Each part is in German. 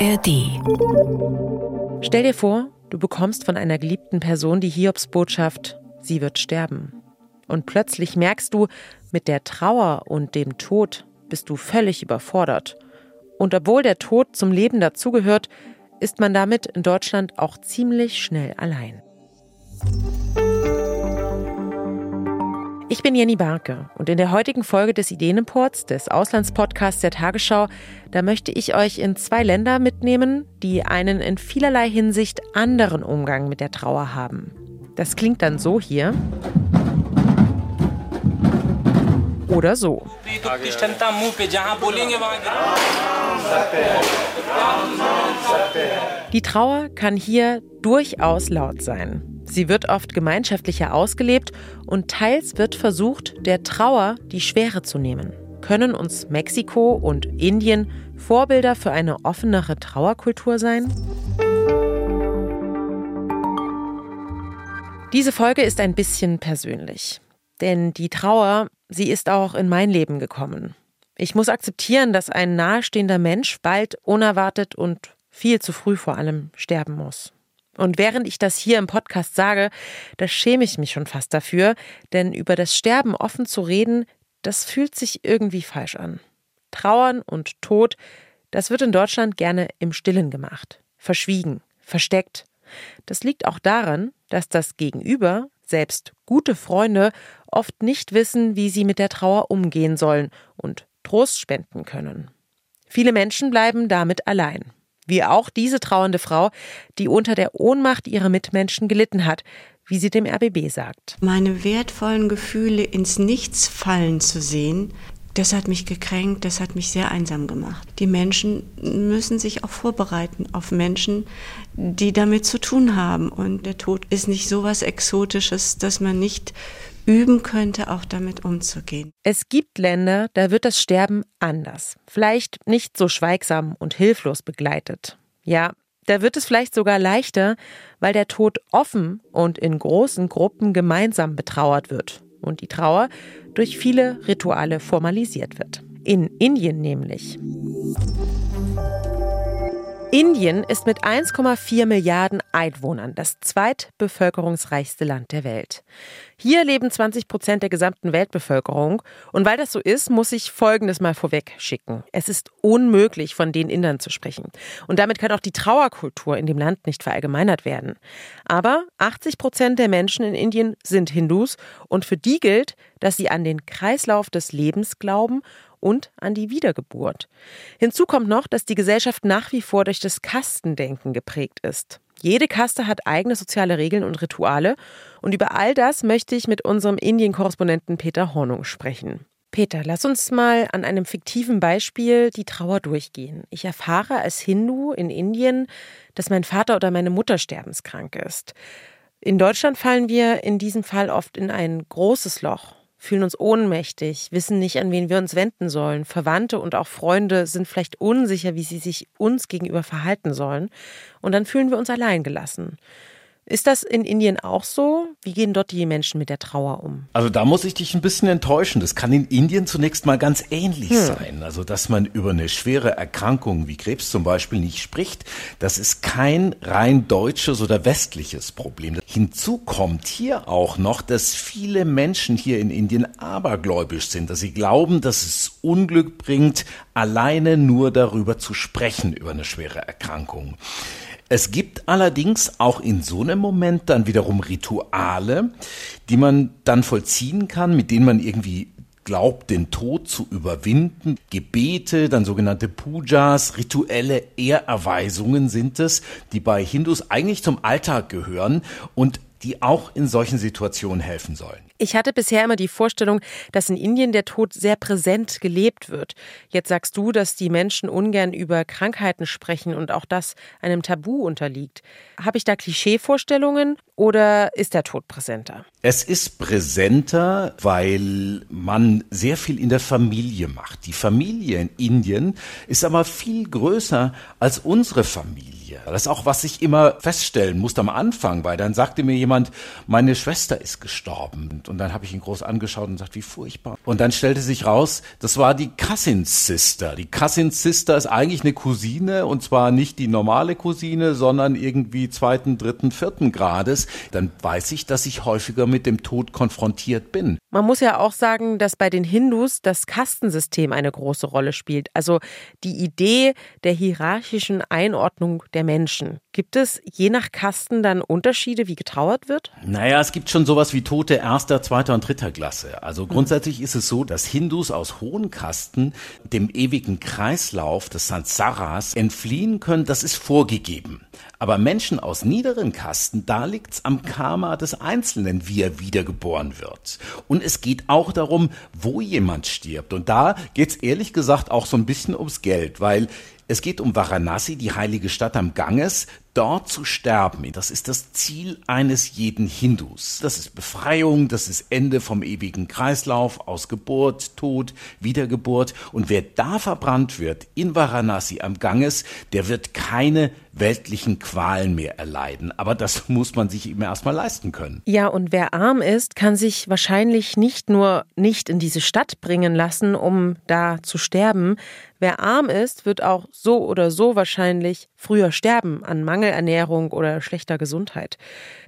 ARD. Stell dir vor, du bekommst von einer geliebten Person die Hiobsbotschaft, sie wird sterben. Und plötzlich merkst du, mit der Trauer und dem Tod bist du völlig überfordert. Und obwohl der Tod zum Leben dazugehört, ist man damit in Deutschland auch ziemlich schnell allein. Ich bin Jenny Barke und in der heutigen Folge des Ideenimports, des Auslandspodcasts der Tagesschau, da möchte ich euch in zwei Länder mitnehmen, die einen in vielerlei Hinsicht anderen Umgang mit der Trauer haben. Das klingt dann so hier. Oder so. Die Trauer kann hier durchaus laut sein. Sie wird oft gemeinschaftlicher ausgelebt und teils wird versucht, der Trauer die Schwere zu nehmen. Können uns Mexiko und Indien Vorbilder für eine offenere Trauerkultur sein? Diese Folge ist ein bisschen persönlich. Denn die Trauer, sie ist auch in mein Leben gekommen. Ich muss akzeptieren, dass ein nahestehender Mensch bald unerwartet und viel zu früh vor allem sterben muss. Und während ich das hier im Podcast sage, da schäme ich mich schon fast dafür, denn über das Sterben offen zu reden, das fühlt sich irgendwie falsch an. Trauern und Tod, das wird in Deutschland gerne im Stillen gemacht, verschwiegen, versteckt. Das liegt auch daran, dass das Gegenüber, selbst gute Freunde, oft nicht wissen, wie sie mit der Trauer umgehen sollen und Trost spenden können. Viele Menschen bleiben damit allein. Wie auch diese trauernde Frau, die unter der Ohnmacht ihrer Mitmenschen gelitten hat, wie sie dem RBB sagt. Meine wertvollen Gefühle ins Nichts fallen zu sehen, das hat mich gekränkt, das hat mich sehr einsam gemacht. Die Menschen müssen sich auch vorbereiten auf Menschen, die damit zu tun haben. Und der Tod ist nicht so was Exotisches, dass man nicht üben könnte, auch damit umzugehen. Es gibt Länder, da wird das Sterben anders. Vielleicht nicht so schweigsam und hilflos begleitet. Ja, da wird es vielleicht sogar leichter, weil der Tod offen und in großen Gruppen gemeinsam betrauert wird und die Trauer durch viele Rituale formalisiert wird. In Indien nämlich. Indien ist mit 1,4 Milliarden Einwohnern das zweitbevölkerungsreichste Land der Welt. Hier leben 20 Prozent der gesamten Weltbevölkerung. Und weil das so ist, muss ich Folgendes mal vorweg schicken. Es ist unmöglich, von den Indern zu sprechen. Und damit kann auch die Trauerkultur in dem Land nicht verallgemeinert werden. Aber 80 Prozent der Menschen in Indien sind Hindus und für die gilt, dass sie an den Kreislauf des Lebens glauben und an die Wiedergeburt. Hinzu kommt noch, dass die Gesellschaft nach wie vor durch das Kastendenken geprägt ist. Jede Kaste hat eigene soziale Regeln und Rituale und über all das möchte ich mit unserem Indien-Korrespondenten Peter Hornung sprechen. Peter, lass uns mal an einem fiktiven Beispiel die Trauer durchgehen. Ich erfahre als Hindu in Indien, dass mein Vater oder meine Mutter sterbenskrank ist. In Deutschland fallen wir in diesem Fall oft in ein großes Loch fühlen uns ohnmächtig, wissen nicht, an wen wir uns wenden sollen. Verwandte und auch Freunde sind vielleicht unsicher, wie sie sich uns gegenüber verhalten sollen. Und dann fühlen wir uns alleingelassen. Ist das in Indien auch so? Wie gehen dort die Menschen mit der Trauer um? Also da muss ich dich ein bisschen enttäuschen. Das kann in Indien zunächst mal ganz ähnlich hm. sein. Also dass man über eine schwere Erkrankung wie Krebs zum Beispiel nicht spricht, das ist kein rein deutsches oder westliches Problem. Hinzu kommt hier auch noch, dass viele Menschen hier in Indien abergläubisch sind, dass sie glauben, dass es Unglück bringt, alleine nur darüber zu sprechen, über eine schwere Erkrankung. Es gibt allerdings auch in so einem Moment dann wiederum Rituale, die man dann vollziehen kann, mit denen man irgendwie glaubt, den Tod zu überwinden. Gebete, dann sogenannte Pujas, rituelle Ehrerweisungen sind es, die bei Hindus eigentlich zum Alltag gehören und die auch in solchen Situationen helfen sollen. Ich hatte bisher immer die Vorstellung, dass in Indien der Tod sehr präsent gelebt wird. Jetzt sagst du, dass die Menschen ungern über Krankheiten sprechen und auch das einem Tabu unterliegt. Habe ich da Klischeevorstellungen oder ist der Tod präsenter? Es ist präsenter, weil man sehr viel in der Familie macht. Die Familie in Indien ist aber viel größer als unsere Familie. Das ist auch, was ich immer feststellen musste am Anfang, weil dann sagte mir jemand, meine Schwester ist gestorben Und dann habe ich ihn groß angeschaut und gesagt, wie furchtbar. Und dann stellte sich raus, das war die Cousin Sister. Die Cousin Sister ist eigentlich eine Cousine und zwar nicht die normale Cousine, sondern irgendwie zweiten, dritten, vierten Grades. Dann weiß ich, dass ich häufiger mit dem Tod konfrontiert bin. Man muss ja auch sagen, dass bei den Hindus das Kastensystem eine große Rolle spielt. Also die Idee der hierarchischen Einordnung der Menschen. Gibt es je nach Kasten dann Unterschiede, wie getrauert wird? Naja, es gibt schon sowas wie Tote erster, zweiter und dritter Klasse. Also grundsätzlich ist es so, dass Hindus aus hohen Kasten dem ewigen Kreislauf des Sansaras entfliehen können. Das ist vorgegeben. Aber Menschen aus niederen Kasten, da liegt's am Karma des Einzelnen, wie er wiedergeboren wird. Und es geht auch darum, wo jemand stirbt. Und da geht's ehrlich gesagt auch so ein bisschen ums Geld, weil es geht um Varanasi, die heilige Stadt am Ganges, dort zu sterben. Das ist das Ziel eines jeden Hindus. Das ist Befreiung, das ist Ende vom ewigen Kreislauf aus Geburt, Tod, Wiedergeburt. Und wer da verbrannt wird in Varanasi am Ganges, der wird keine weltlichen Qualen mehr erleiden. Aber das muss man sich immer erstmal leisten können. Ja, und wer arm ist, kann sich wahrscheinlich nicht nur nicht in diese Stadt bringen lassen, um da zu sterben. Wer arm ist, wird auch so oder so wahrscheinlich früher sterben an Mangelernährung oder schlechter Gesundheit.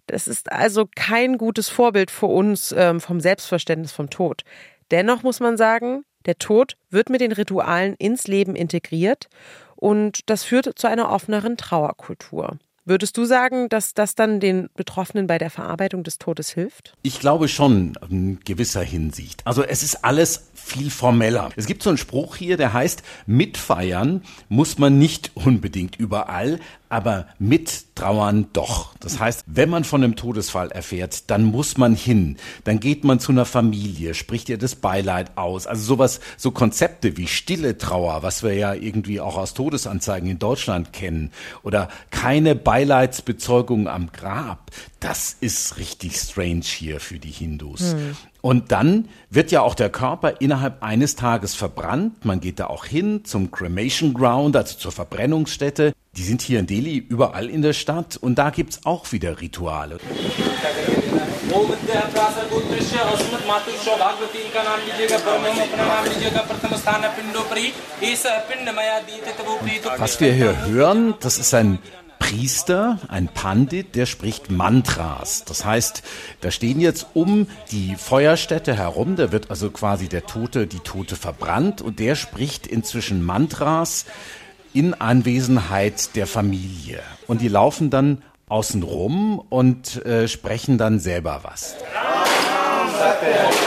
Das ist also kein gutes Vorbild für uns ähm, vom Selbstverständnis vom Tod. Dennoch muss man sagen, der Tod wird mit den Ritualen ins Leben integriert und das führt zu einer offeneren Trauerkultur. Würdest du sagen, dass das dann den Betroffenen bei der Verarbeitung des Todes hilft? Ich glaube schon in gewisser Hinsicht. Also es ist alles viel formeller. Es gibt so einen Spruch hier, der heißt, mitfeiern muss man nicht unbedingt überall, aber mittrauern doch. Das heißt, wenn man von einem Todesfall erfährt, dann muss man hin. Dann geht man zu einer Familie, spricht ihr das Beileid aus. Also sowas, so Konzepte wie stille Trauer, was wir ja irgendwie auch aus Todesanzeigen in Deutschland kennen, oder keine Beileidsbezeugung am Grab. Das ist richtig strange hier für die Hindus. Hm. Und dann wird ja auch der Körper innerhalb eines Tages verbrannt. Man geht da auch hin zum Cremation Ground, also zur Verbrennungsstätte. Die sind hier in Delhi überall in der Stadt und da gibt's auch wieder Rituale. Was wir hier hören, das ist ein Priester, ein Pandit, der spricht Mantras. Das heißt, da stehen jetzt um die Feuerstätte herum, da wird also quasi der Tote, die Tote verbrannt und der spricht inzwischen Mantras in Anwesenheit der Familie. Und die laufen dann außen rum und äh, sprechen dann selber was. Ram,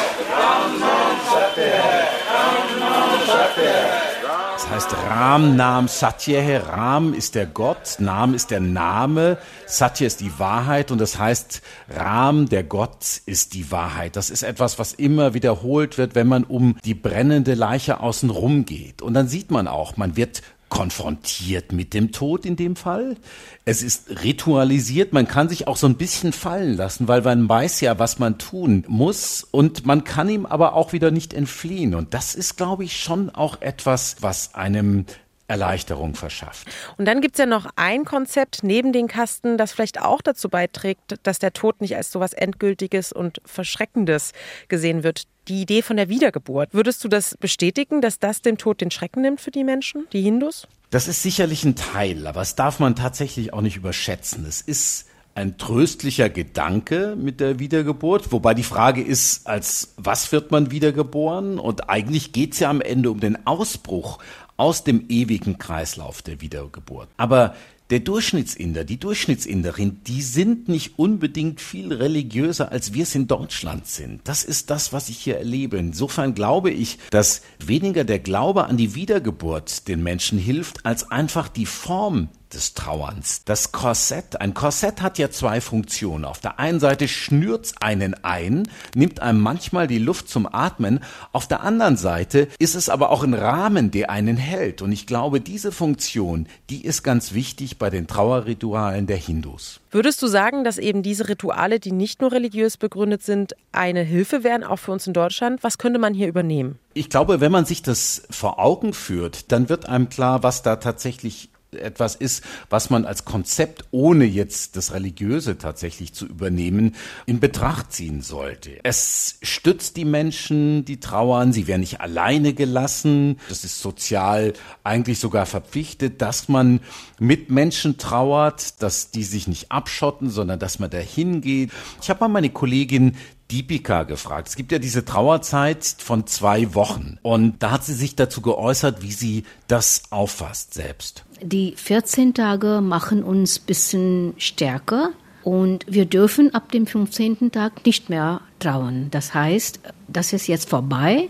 heißt Ram Nam Satya. Ram ist der Gott, Nam ist der Name, Satya ist die Wahrheit und das heißt Ram, der Gott, ist die Wahrheit. Das ist etwas, was immer wiederholt wird, wenn man um die brennende Leiche außen rum geht. Und dann sieht man auch, man wird konfrontiert mit dem Tod in dem Fall. Es ist ritualisiert, man kann sich auch so ein bisschen fallen lassen, weil man weiß ja, was man tun muss und man kann ihm aber auch wieder nicht entfliehen. Und das ist, glaube ich, schon auch etwas, was einem Erleichterung verschafft. Und dann gibt es ja noch ein Konzept neben den Kasten, das vielleicht auch dazu beiträgt, dass der Tod nicht als so etwas Endgültiges und Verschreckendes gesehen wird. Die Idee von der Wiedergeburt. Würdest du das bestätigen, dass das dem Tod den Schrecken nimmt für die Menschen, die Hindus? Das ist sicherlich ein Teil, aber das darf man tatsächlich auch nicht überschätzen. Es ist ein tröstlicher Gedanke mit der Wiedergeburt, wobei die Frage ist, als was wird man wiedergeboren? Und eigentlich geht es ja am Ende um den Ausbruch aus dem ewigen Kreislauf der Wiedergeburt. Aber der Durchschnittsinder, die Durchschnittsinderin, die sind nicht unbedingt viel religiöser, als wir es in Deutschland sind. Das ist das, was ich hier erlebe. Insofern glaube ich, dass weniger der Glaube an die Wiedergeburt den Menschen hilft, als einfach die Form des Trauerns. Das Korsett, ein Korsett hat ja zwei Funktionen. Auf der einen Seite schnürt's einen ein, nimmt einem manchmal die Luft zum Atmen. Auf der anderen Seite ist es aber auch ein Rahmen, der einen hält. Und ich glaube, diese Funktion, die ist ganz wichtig bei den Trauerritualen der Hindus. Würdest du sagen, dass eben diese Rituale, die nicht nur religiös begründet sind, eine Hilfe wären, auch für uns in Deutschland? Was könnte man hier übernehmen? Ich glaube, wenn man sich das vor Augen führt, dann wird einem klar, was da tatsächlich etwas ist, was man als Konzept, ohne jetzt das Religiöse tatsächlich zu übernehmen, in Betracht ziehen sollte. Es stützt die Menschen, die trauern, sie werden nicht alleine gelassen. Das ist sozial eigentlich sogar verpflichtet, dass man mit Menschen trauert, dass die sich nicht abschotten, sondern dass man dahin geht. Ich habe mal meine Kollegin Deepika gefragt. Es gibt ja diese Trauerzeit von zwei Wochen. Und da hat sie sich dazu geäußert, wie sie das auffasst selbst. Die 14 Tage machen uns bisschen stärker und wir dürfen ab dem 15. Tag nicht mehr trauern. Das heißt, das ist jetzt vorbei.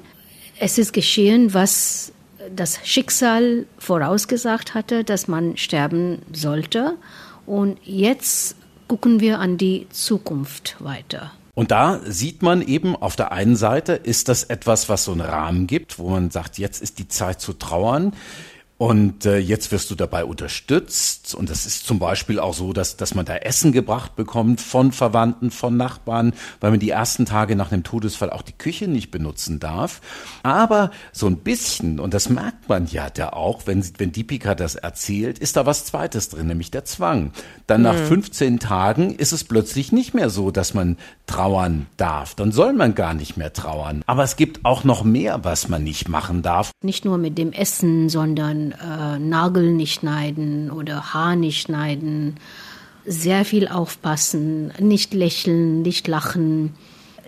Es ist geschehen, was das Schicksal vorausgesagt hatte, dass man sterben sollte. Und jetzt gucken wir an die Zukunft weiter. Und da sieht man eben auf der einen Seite, ist das etwas, was so einen Rahmen gibt, wo man sagt, jetzt ist die Zeit zu trauern. Und äh, jetzt wirst du dabei unterstützt. Und das ist zum Beispiel auch so, dass, dass man da Essen gebracht bekommt von Verwandten, von Nachbarn, weil man die ersten Tage nach dem Todesfall auch die Küche nicht benutzen darf. Aber so ein bisschen, und das merkt man ja da auch, wenn, wenn Deepika das erzählt, ist da was Zweites drin, nämlich der Zwang. Dann nach 15 mhm. Tagen ist es plötzlich nicht mehr so, dass man trauern darf. Dann soll man gar nicht mehr trauern. Aber es gibt auch noch mehr, was man nicht machen darf. Nicht nur mit dem Essen, sondern äh, Nagel nicht schneiden oder Haar nicht schneiden, sehr viel aufpassen, nicht lächeln, nicht lachen.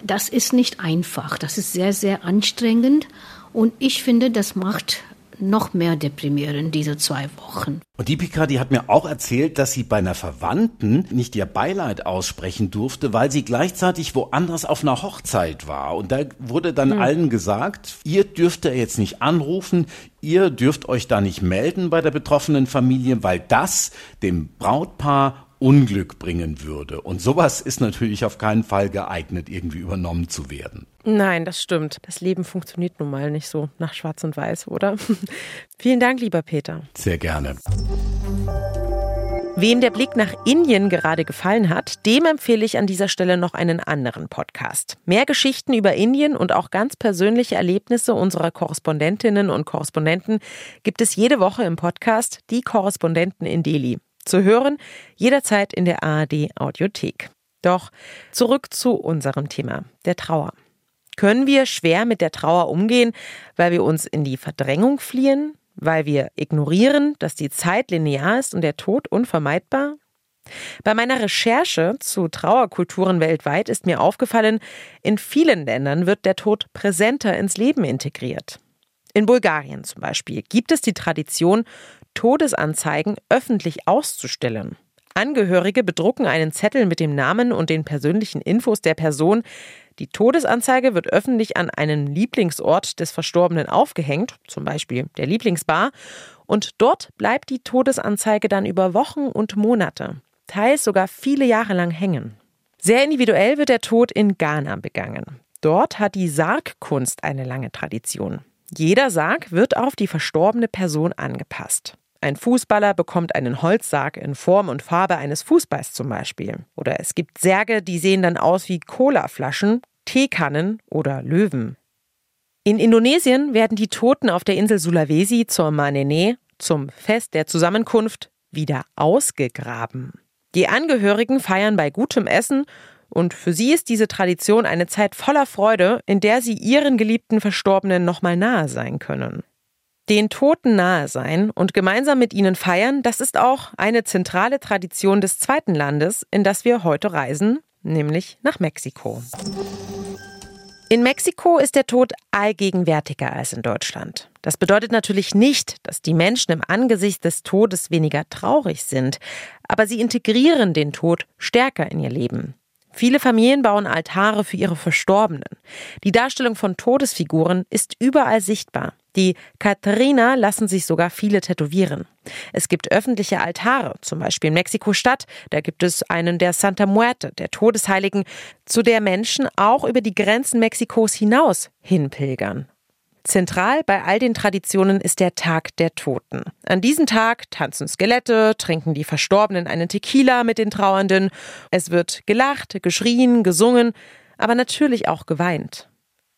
Das ist nicht einfach, das ist sehr, sehr anstrengend. Und ich finde, das macht noch mehr deprimieren, diese zwei Wochen. Und die Pika, die hat mir auch erzählt, dass sie bei einer Verwandten nicht ihr Beileid aussprechen durfte, weil sie gleichzeitig woanders auf einer Hochzeit war. Und da wurde dann hm. allen gesagt, ihr dürft er jetzt nicht anrufen, ihr dürft euch da nicht melden bei der betroffenen Familie, weil das dem Brautpaar Unglück bringen würde. Und sowas ist natürlich auf keinen Fall geeignet, irgendwie übernommen zu werden. Nein, das stimmt. Das Leben funktioniert nun mal nicht so nach Schwarz und Weiß, oder? Vielen Dank, lieber Peter. Sehr gerne. Wem der Blick nach Indien gerade gefallen hat, dem empfehle ich an dieser Stelle noch einen anderen Podcast. Mehr Geschichten über Indien und auch ganz persönliche Erlebnisse unserer Korrespondentinnen und Korrespondenten gibt es jede Woche im Podcast Die Korrespondenten in Delhi. Zu hören jederzeit in der ARD Audiothek. Doch zurück zu unserem Thema, der Trauer. Können wir schwer mit der Trauer umgehen, weil wir uns in die Verdrängung fliehen, weil wir ignorieren, dass die Zeit linear ist und der Tod unvermeidbar? Bei meiner Recherche zu Trauerkulturen weltweit ist mir aufgefallen, in vielen Ländern wird der Tod präsenter ins Leben integriert. In Bulgarien zum Beispiel gibt es die Tradition, Todesanzeigen öffentlich auszustellen. Angehörige bedrucken einen Zettel mit dem Namen und den persönlichen Infos der Person. Die Todesanzeige wird öffentlich an einen Lieblingsort des Verstorbenen aufgehängt, zum Beispiel der Lieblingsbar, und dort bleibt die Todesanzeige dann über Wochen und Monate, teils sogar viele Jahre lang hängen. Sehr individuell wird der Tod in Ghana begangen. Dort hat die Sargkunst eine lange Tradition. Jeder Sarg wird auf die verstorbene Person angepasst. Ein Fußballer bekommt einen Holzsarg in Form und Farbe eines Fußballs zum Beispiel. Oder es gibt Särge, die sehen dann aus wie Colaflaschen, Teekannen oder Löwen. In Indonesien werden die Toten auf der Insel Sulawesi zur Manene, zum Fest der Zusammenkunft, wieder ausgegraben. Die Angehörigen feiern bei gutem Essen und für sie ist diese Tradition eine Zeit voller Freude, in der sie ihren geliebten Verstorbenen nochmal nahe sein können. Den Toten nahe sein und gemeinsam mit ihnen feiern, das ist auch eine zentrale Tradition des zweiten Landes, in das wir heute reisen, nämlich nach Mexiko. In Mexiko ist der Tod allgegenwärtiger als in Deutschland. Das bedeutet natürlich nicht, dass die Menschen im Angesicht des Todes weniger traurig sind, aber sie integrieren den Tod stärker in ihr Leben. Viele Familien bauen Altare für ihre Verstorbenen. Die Darstellung von Todesfiguren ist überall sichtbar. Die Katharina lassen sich sogar viele tätowieren. Es gibt öffentliche Altare, zum Beispiel in Mexiko-Stadt. Da gibt es einen der Santa Muerte, der Todesheiligen, zu der Menschen auch über die Grenzen Mexikos hinaus hinpilgern. Zentral bei all den Traditionen ist der Tag der Toten. An diesem Tag tanzen Skelette, trinken die Verstorbenen einen Tequila mit den Trauernden. Es wird gelacht, geschrien, gesungen, aber natürlich auch geweint.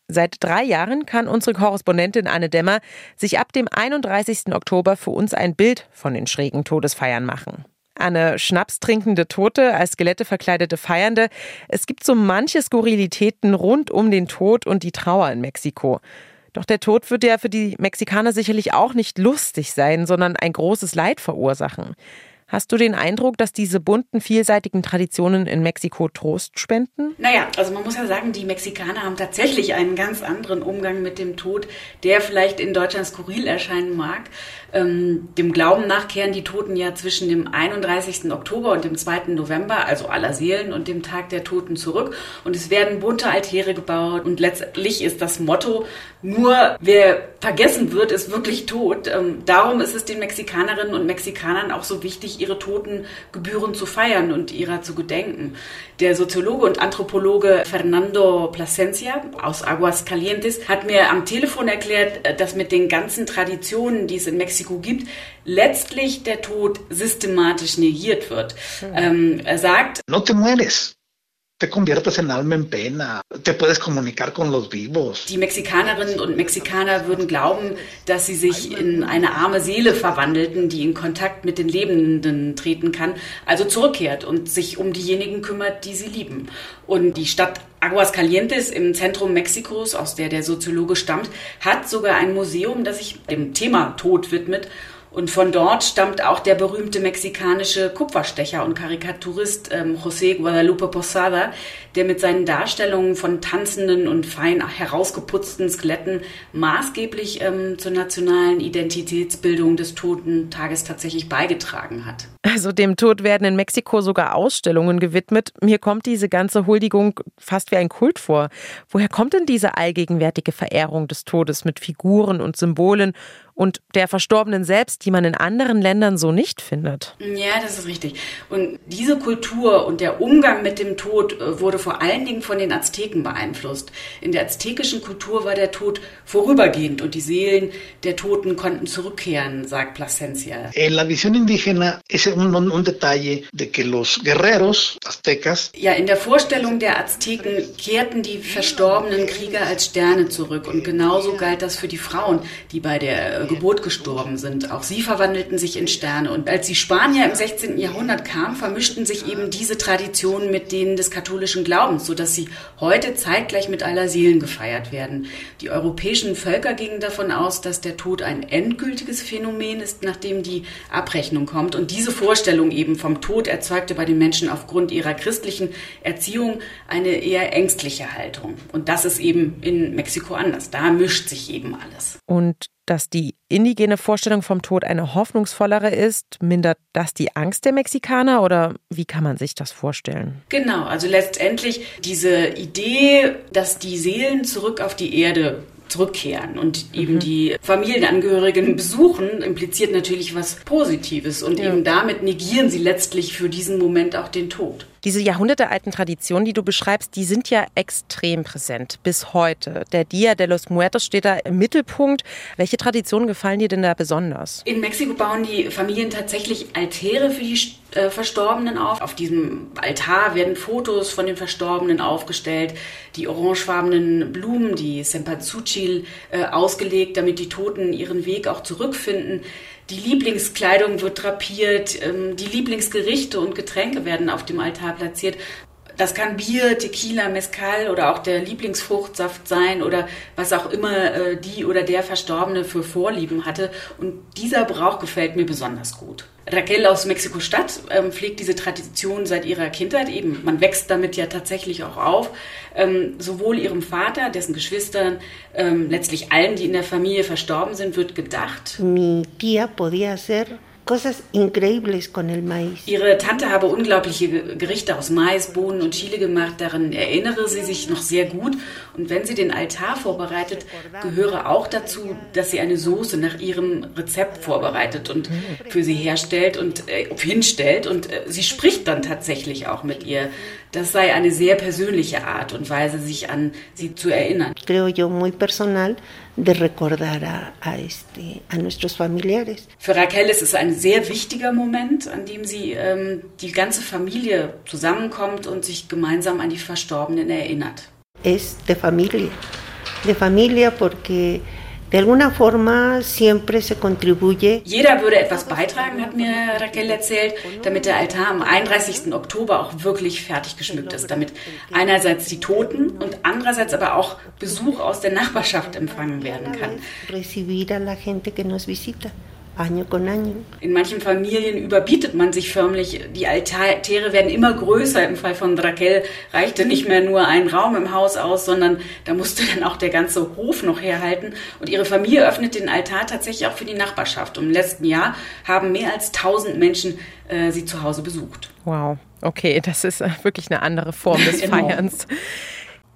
Seit drei Jahren kann unsere Korrespondentin Anne Dämmer sich ab dem 31. Oktober für uns ein Bild von den schrägen Todesfeiern machen. Eine schnapstrinkende Tote, als Skelette verkleidete Feiernde. Es gibt so manche Skurrilitäten rund um den Tod und die Trauer in Mexiko. Doch der Tod wird ja für die Mexikaner sicherlich auch nicht lustig sein, sondern ein großes Leid verursachen. Hast du den Eindruck, dass diese bunten, vielseitigen Traditionen in Mexiko Trost spenden? Naja, also man muss ja sagen, die Mexikaner haben tatsächlich einen ganz anderen Umgang mit dem Tod, der vielleicht in Deutschland skurril erscheinen mag. Ähm, dem Glauben nach kehren die Toten ja zwischen dem 31. Oktober und dem 2. November, also aller Seelen und dem Tag der Toten zurück. Und es werden bunte Altäre gebaut und letztlich ist das Motto, nur wer vergessen wird, ist wirklich tot. Ähm, darum ist es den Mexikanerinnen und Mexikanern auch so wichtig, ihre Toten gebührend zu feiern und ihrer zu gedenken. Der Soziologe und Anthropologe Fernando Plasencia aus Aguascalientes hat mir am Telefon erklärt, äh, dass mit den ganzen Traditionen, die es in Mexiko gibt, letztlich der Tod systematisch negiert wird. Mhm. Ähm, er sagt, no te mueres te conviertes en alma en pena, te puedes comunicar con los vivos. Die Mexikanerinnen und Mexikaner würden glauben, dass sie sich in eine arme Seele verwandelten, die in Kontakt mit den Lebenden treten kann, also zurückkehrt und sich um diejenigen kümmert, die sie lieben. Und die Stadt Aguascalientes im Zentrum Mexikos, aus der der Soziologe stammt, hat sogar ein Museum, das sich dem Thema Tod widmet und von dort stammt auch der berühmte mexikanische Kupferstecher und Karikaturist ähm, José Guadalupe Posada, der mit seinen Darstellungen von tanzenden und fein herausgeputzten Skeletten maßgeblich ähm, zur nationalen Identitätsbildung des Toten Tages tatsächlich beigetragen hat. Also dem Tod werden in Mexiko sogar Ausstellungen gewidmet. Mir kommt diese ganze Huldigung fast wie ein Kult vor. Woher kommt denn diese allgegenwärtige Verehrung des Todes mit Figuren und Symbolen und der Verstorbenen selbst, die man in anderen Ländern so nicht findet. Ja, das ist richtig. Und diese Kultur und der Umgang mit dem Tod äh, wurde vor allen Dingen von den Azteken beeinflusst. In der aztekischen Kultur war der Tod vorübergehend und die Seelen der Toten konnten zurückkehren, sagt Plasencia. En la visión indígena es un, un detalle de que los guerreros aztecas Ja, in der Vorstellung der Azteken kehrten die verstorbenen Krieger als Sterne zurück und genauso galt das für die Frauen, die bei der Geburt gestorben sind. Auch sie verwandelten sich in Sterne. Und als die Spanier im 16. Jahrhundert kamen, vermischten sich eben diese Traditionen mit denen des katholischen Glaubens, sodass sie heute zeitgleich mit aller Seelen gefeiert werden. Die europäischen Völker gingen davon aus, dass der Tod ein endgültiges Phänomen ist, nachdem die Abrechnung kommt. Und diese Vorstellung eben vom Tod erzeugte bei den Menschen aufgrund ihrer christlichen Erziehung eine eher ängstliche Haltung. Und das ist eben in Mexiko anders. Da mischt sich eben alles. Und dass die indigene Vorstellung vom Tod eine hoffnungsvollere ist, mindert das die Angst der Mexikaner oder wie kann man sich das vorstellen? Genau, also letztendlich diese Idee, dass die Seelen zurück auf die Erde zurückkehren und eben mhm. die Familienangehörigen besuchen, impliziert natürlich was Positives und ja. eben damit negieren sie letztlich für diesen Moment auch den Tod. Diese jahrhundertealten Traditionen, die du beschreibst, die sind ja extrem präsent bis heute. Der Dia de los Muertos steht da im Mittelpunkt. Welche Traditionen gefallen dir denn da besonders? In Mexiko bauen die Familien tatsächlich Altäre für die äh, Verstorbenen auf. Auf diesem Altar werden Fotos von den Verstorbenen aufgestellt, die orangefarbenen Blumen, die Cempasúchil, äh, ausgelegt, damit die Toten ihren Weg auch zurückfinden. Die Lieblingskleidung wird drapiert, ähm, die Lieblingsgerichte und Getränke werden auf dem Altar platziert. Das kann Bier, Tequila, Mezcal oder auch der Lieblingsfruchtsaft sein oder was auch immer äh, die oder der Verstorbene für Vorlieben hatte. Und dieser Brauch gefällt mir besonders gut. Raquel aus Mexiko-Stadt ähm, pflegt diese Tradition seit ihrer Kindheit. Eben, man wächst damit ja tatsächlich auch auf. Ähm, sowohl ihrem Vater, dessen Geschwistern, ähm, letztlich allen, die in der Familie verstorben sind, wird gedacht. Mi tía podía ser cosas increíbles con el maíz. Ihre Tante habe unglaubliche Gerichte aus Mais, Bohnen und Chile gemacht. Daran erinnere sie sich noch sehr gut. Und wenn sie den Altar vorbereitet, gehöre auch dazu, dass sie eine Soße nach ihrem Rezept vorbereitet und für sie herstellt und äh, hinstellt. Und äh, sie spricht dann tatsächlich auch mit ihr. Das sei eine sehr persönliche Art und Weise, sich an sie zu erinnern. Creo yo muy personal de recordar a, a, este, a nuestros familiares. Für Raquel ist es ein sehr wichtiger Moment, an dem sie ähm, die ganze Familie zusammenkommt und sich gemeinsam an die Verstorbenen erinnert. Es de familia. de familia porque de alguna forma siempre se contribuye. Jeder würde etwas beitragen, hat mir Raquel erzählt, damit der Altar am 31. Oktober auch wirklich fertig geschmückt ist, damit einerseits die Toten und andererseits aber auch Besuch aus der Nachbarschaft empfangen werden kann. Recibir a la gente que nos visita. In manchen Familien überbietet man sich förmlich. Die Altäre werden immer größer. Im Fall von Raquel reichte nicht mehr nur ein Raum im Haus aus, sondern da musste dann auch der ganze Hof noch herhalten. Und ihre Familie öffnet den Altar tatsächlich auch für die Nachbarschaft. Und im letzten Jahr haben mehr als 1000 Menschen äh, sie zu Hause besucht. Wow, okay, das ist äh, wirklich eine andere Form des Feierns.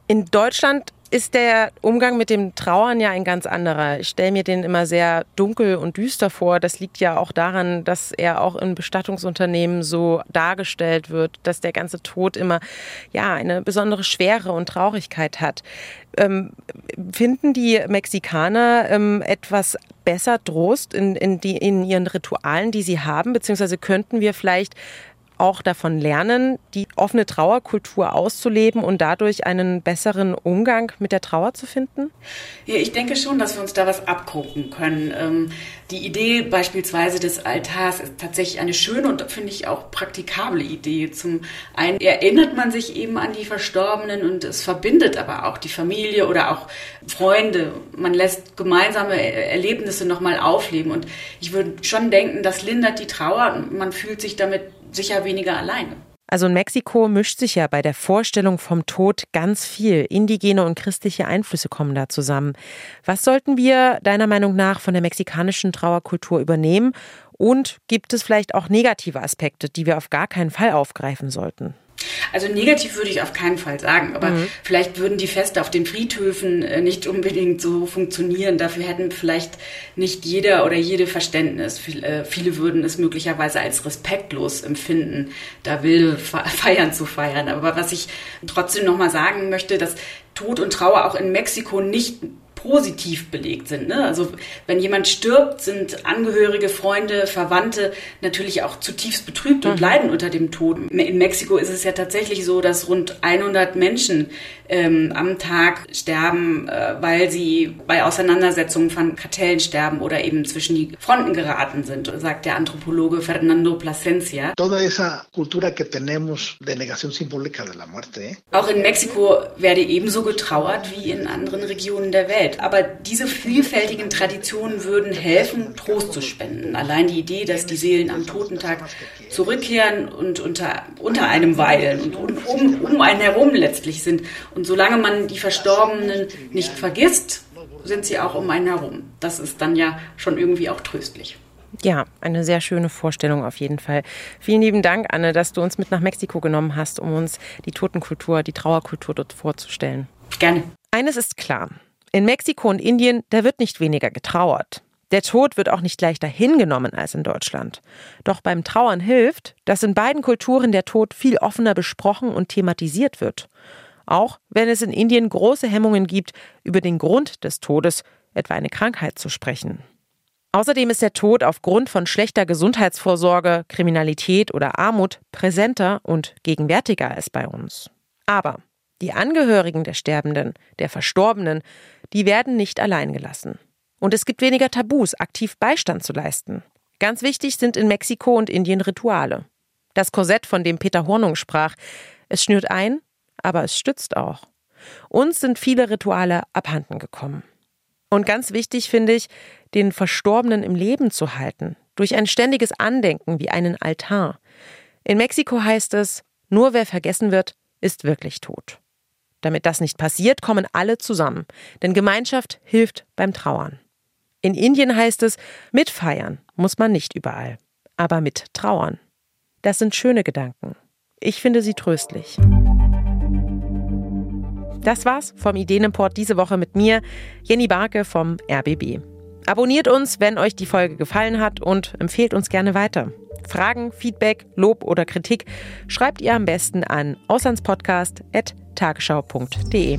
In Deutschland ist der Umgang mit dem Trauern ja ein ganz anderer. Ich stelle mir den immer sehr dunkel und düster vor. Das liegt ja auch daran, dass er auch in Bestattungsunternehmen so dargestellt wird, dass der ganze Tod immer ja eine besondere Schwere und Traurigkeit hat. Ähm, finden die Mexikaner ähm, etwas besser Trost in, in, die, in ihren Ritualen, die sie haben? Beziehungsweise könnten wir vielleicht auch davon lernen, die offene Trauerkultur auszuleben und dadurch einen besseren Umgang mit der Trauer zu finden? Ja, ich denke schon, dass wir uns da was abgucken können. Ähm, die Idee beispielsweise des Altars ist tatsächlich eine schöne und finde ich auch praktikable Idee. Zum einen erinnert man sich eben an die Verstorbenen und es verbindet aber auch die Familie oder auch Freunde. Man lässt gemeinsame Erlebnisse nochmal aufleben und ich würde schon denken, das lindert die Trauer und man fühlt sich damit sicher weniger alleine. Also in Mexiko mischt sich ja bei der Vorstellung vom Tod ganz viel. Indigene und christliche Einflüsse kommen da zusammen. Was sollten wir deiner Meinung nach von der mexikanischen Trauerkultur übernehmen? Und gibt es vielleicht auch negative Aspekte, die wir auf gar keinen Fall aufgreifen sollten? Also negativ würde ich auf keinen Fall sagen, aber mhm. vielleicht würden die Feste auf den Friedhöfen äh, nicht unbedingt so funktionieren. Dafür hätten vielleicht nicht jeder oder jede Verständnis. Äh, viele würden es möglicherweise als respektlos empfinden, da wilde Feiern zu feiern. Aber was ich trotzdem nochmal sagen möchte, dass Tod und Trauer auch in Mexiko nicht positiv belegt sind. Ne? Also wenn jemand stirbt, sind Angehörige, Freunde, Verwandte natürlich auch zutiefst betrübt und mhm. leiden unter dem Tod. In Mexiko ist es ja tatsächlich so, dass rund 100 Menschen ähm, am Tag sterben, äh, weil sie bei Auseinandersetzungen von Kartellen sterben oder eben zwischen die Fronten geraten sind, sagt der Anthropologe Fernando Plasencia. Eh? Auch in Mexiko werde ebenso getrauert wie in anderen Regionen der Welt. Aber diese vielfältigen Traditionen würden helfen, Trost zu spenden. Allein die Idee, dass die Seelen am Totentag zurückkehren und unter, unter einem weilen und um, um einen herum letztlich sind und solange man die Verstorbenen nicht vergisst, sind sie auch um einen herum. Das ist dann ja schon irgendwie auch tröstlich. Ja, eine sehr schöne Vorstellung auf jeden Fall. Vielen lieben Dank, Anne, dass du uns mit nach Mexiko genommen hast, um uns die Totenkultur, die Trauerkultur dort vorzustellen. Gerne. Eines ist klar. In Mexiko und Indien, da wird nicht weniger getrauert. Der Tod wird auch nicht leichter hingenommen als in Deutschland. Doch beim Trauern hilft, dass in beiden Kulturen der Tod viel offener besprochen und thematisiert wird auch wenn es in Indien große Hemmungen gibt, über den Grund des Todes, etwa eine Krankheit, zu sprechen. Außerdem ist der Tod aufgrund von schlechter Gesundheitsvorsorge, Kriminalität oder Armut präsenter und gegenwärtiger als bei uns. Aber die Angehörigen der Sterbenden, der Verstorbenen, die werden nicht allein gelassen. Und es gibt weniger Tabus, aktiv Beistand zu leisten. Ganz wichtig sind in Mexiko und Indien Rituale. Das Korsett, von dem Peter Hornung sprach, es schnürt ein, aber es stützt auch. Uns sind viele Rituale abhanden gekommen. Und ganz wichtig finde ich, den Verstorbenen im Leben zu halten, durch ein ständiges Andenken wie einen Altar. In Mexiko heißt es, nur wer vergessen wird, ist wirklich tot. Damit das nicht passiert, kommen alle zusammen, denn Gemeinschaft hilft beim Trauern. In Indien heißt es, mitfeiern muss man nicht überall, aber mit trauern. Das sind schöne Gedanken. Ich finde sie tröstlich. Das war's vom Ideenimport diese Woche mit mir, Jenny Barke vom RBB. Abonniert uns, wenn euch die Folge gefallen hat und empfehlt uns gerne weiter. Fragen, Feedback, Lob oder Kritik schreibt ihr am besten an auslandspodcast.tagesschau.de.